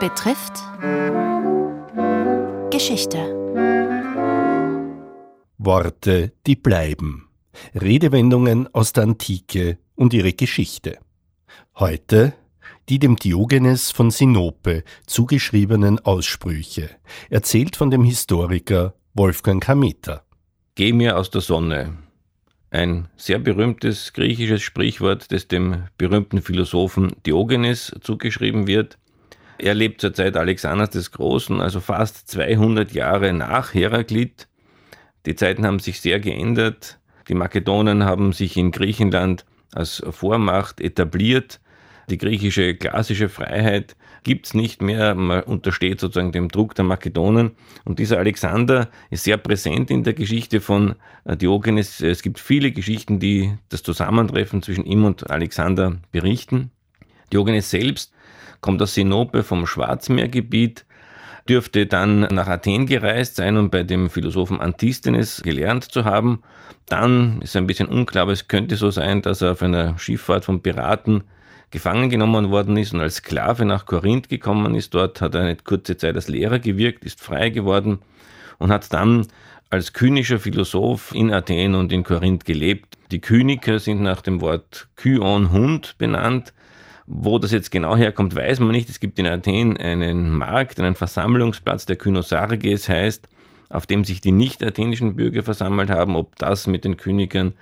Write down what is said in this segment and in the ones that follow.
betrifft Geschichte. Worte, die bleiben. Redewendungen aus der Antike und ihre Geschichte. Heute die dem Diogenes von Sinope zugeschriebenen Aussprüche, erzählt von dem Historiker Wolfgang Kameter. Geh mir aus der Sonne. Ein sehr berühmtes griechisches Sprichwort, das dem berühmten Philosophen Diogenes zugeschrieben wird. Er lebt zur Zeit Alexanders des Großen, also fast 200 Jahre nach Heraklit. Die Zeiten haben sich sehr geändert. Die Makedonen haben sich in Griechenland als Vormacht etabliert. Die griechische klassische Freiheit gibt es nicht mehr. Man untersteht sozusagen dem Druck der Makedonen. Und dieser Alexander ist sehr präsent in der Geschichte von äh, Diogenes. Es gibt viele Geschichten, die das Zusammentreffen zwischen ihm und Alexander berichten. Diogenes selbst kommt aus Sinope vom Schwarzmeergebiet, dürfte dann nach Athen gereist sein und bei dem Philosophen Antisthenes gelernt zu haben. Dann ist ein bisschen unklar, aber es könnte so sein, dass er auf einer Schifffahrt von Piraten gefangen genommen worden ist und als Sklave nach Korinth gekommen ist. Dort hat er eine kurze Zeit als Lehrer gewirkt, ist frei geworden und hat dann als kynischer Philosoph in Athen und in Korinth gelebt. Die Kyniker sind nach dem Wort Kyon Hund benannt. Wo das jetzt genau herkommt, weiß man nicht. Es gibt in Athen einen Markt, einen Versammlungsplatz, der Kynosarges heißt, auf dem sich die nicht-athenischen Bürger versammelt haben. Ob das mit den Königern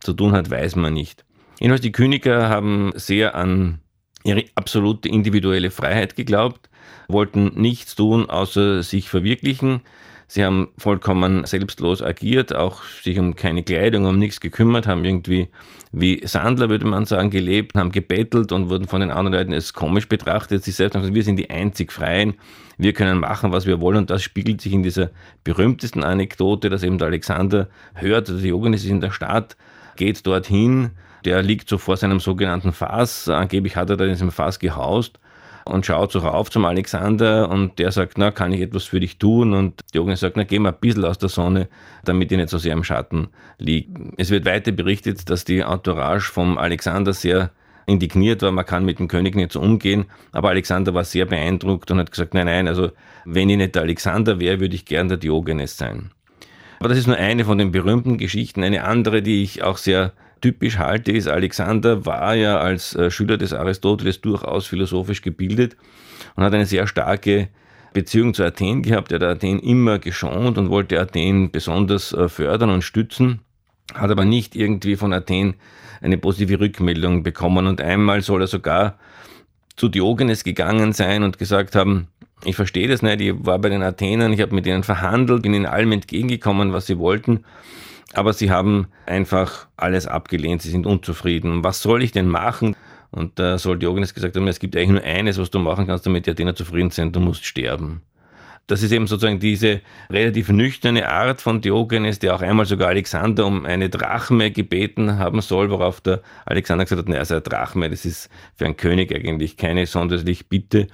zu tun hat, weiß man nicht. Jedenfalls, die Kyniker haben sehr an ihre absolute individuelle Freiheit geglaubt, wollten nichts tun, außer sich verwirklichen. Sie haben vollkommen selbstlos agiert, auch sich um keine Kleidung, um nichts gekümmert, haben irgendwie wie Sandler, würde man sagen, gelebt, haben gebettelt und wurden von den anderen Leuten als komisch betrachtet. Sie selbst haben gesagt, wir sind die einzig Freien, wir können machen, was wir wollen und das spiegelt sich in dieser berühmtesten Anekdote, dass eben der Alexander hört, der Diogenes ist in der Stadt, geht dorthin, der liegt so vor seinem sogenannten Fass, angeblich hat er da in diesem Fass gehaust und schaut so rauf zum Alexander und der sagt, na, kann ich etwas für dich tun? Und Diogenes sagt, na, geh mal ein bisschen aus der Sonne, damit ich nicht so sehr im Schatten liegt. Es wird weiter berichtet, dass die Entourage vom Alexander sehr indigniert war, man kann mit dem König nicht so umgehen, aber Alexander war sehr beeindruckt und hat gesagt, nein, nein, also wenn ich nicht der Alexander wäre, würde ich gern der Diogenes sein. Aber das ist nur eine von den berühmten Geschichten. Eine andere, die ich auch sehr typisch halte, ist, Alexander war ja als äh, Schüler des Aristoteles durchaus philosophisch gebildet und hat eine sehr starke Beziehung zu Athen gehabt. Er hat Athen immer geschont und wollte Athen besonders äh, fördern und stützen, hat aber nicht irgendwie von Athen eine positive Rückmeldung bekommen. Und einmal soll er sogar zu Diogenes gegangen sein und gesagt haben, ich verstehe das nicht, ich war bei den Athenern, ich habe mit ihnen verhandelt, bin ihnen allem entgegengekommen, was sie wollten aber sie haben einfach alles abgelehnt, sie sind unzufrieden. Was soll ich denn machen? Und da soll Diogenes gesagt haben, es gibt eigentlich nur eines, was du machen kannst, damit die Athener zufrieden sind, du musst sterben. Das ist eben sozusagen diese relativ nüchterne Art von Diogenes, der auch einmal sogar Alexander um eine Drachme gebeten haben soll, worauf der Alexander gesagt hat, naja, also eine Drachme, das ist für einen König eigentlich keine sonderlich Bitte.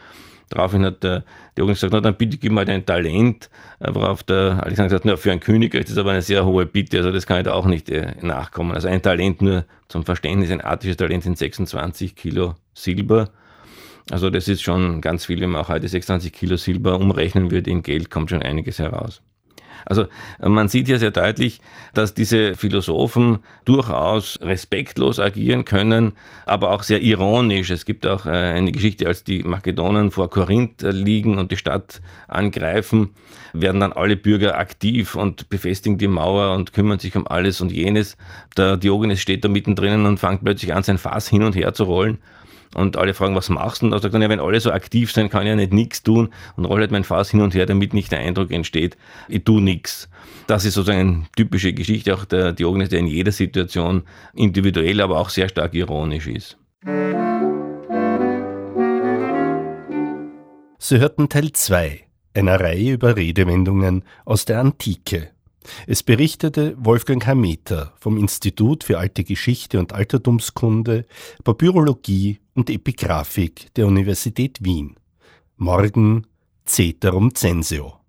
Daraufhin hat der Diogenes gesagt, na dann bitte gib mal dein Talent, worauf der Alexander gesagt hat, na, für einen König ist das aber eine sehr hohe Bitte, also das kann ich da auch nicht äh, nachkommen. Also ein Talent nur zum Verständnis, ein attisches Talent sind 26 Kilo Silber. Also das ist schon ganz viel, wenn man auch heute 26 Kilo Silber umrechnen würde in Geld, kommt schon einiges heraus. Also man sieht ja sehr deutlich, dass diese Philosophen durchaus respektlos agieren können, aber auch sehr ironisch. Es gibt auch äh, eine Geschichte, als die Makedonen vor Korinth liegen und die Stadt angreifen, werden dann alle Bürger aktiv und befestigen die Mauer und kümmern sich um alles und jenes. Der Diogenes steht da mittendrin und fängt plötzlich an, sein Fass hin und her zu rollen. Und alle fragen, was machst du? Und da sagt er, ja, wenn alle so aktiv sind, kann ich ja nicht nichts tun und rolle halt mein Fass hin und her, damit nicht der Eindruck entsteht, ich tue nichts. Das ist sozusagen eine typische Geschichte auch der Diogenes, der in jeder Situation individuell, aber auch sehr stark ironisch ist. Sie hörten Teil 2 einer Reihe über Redewendungen aus der Antike es berichtete Wolfgang Hameter vom Institut für Alte Geschichte und Altertumskunde, Papyrologie und Epigraphik der Universität Wien. Morgen Ceterum Censeo.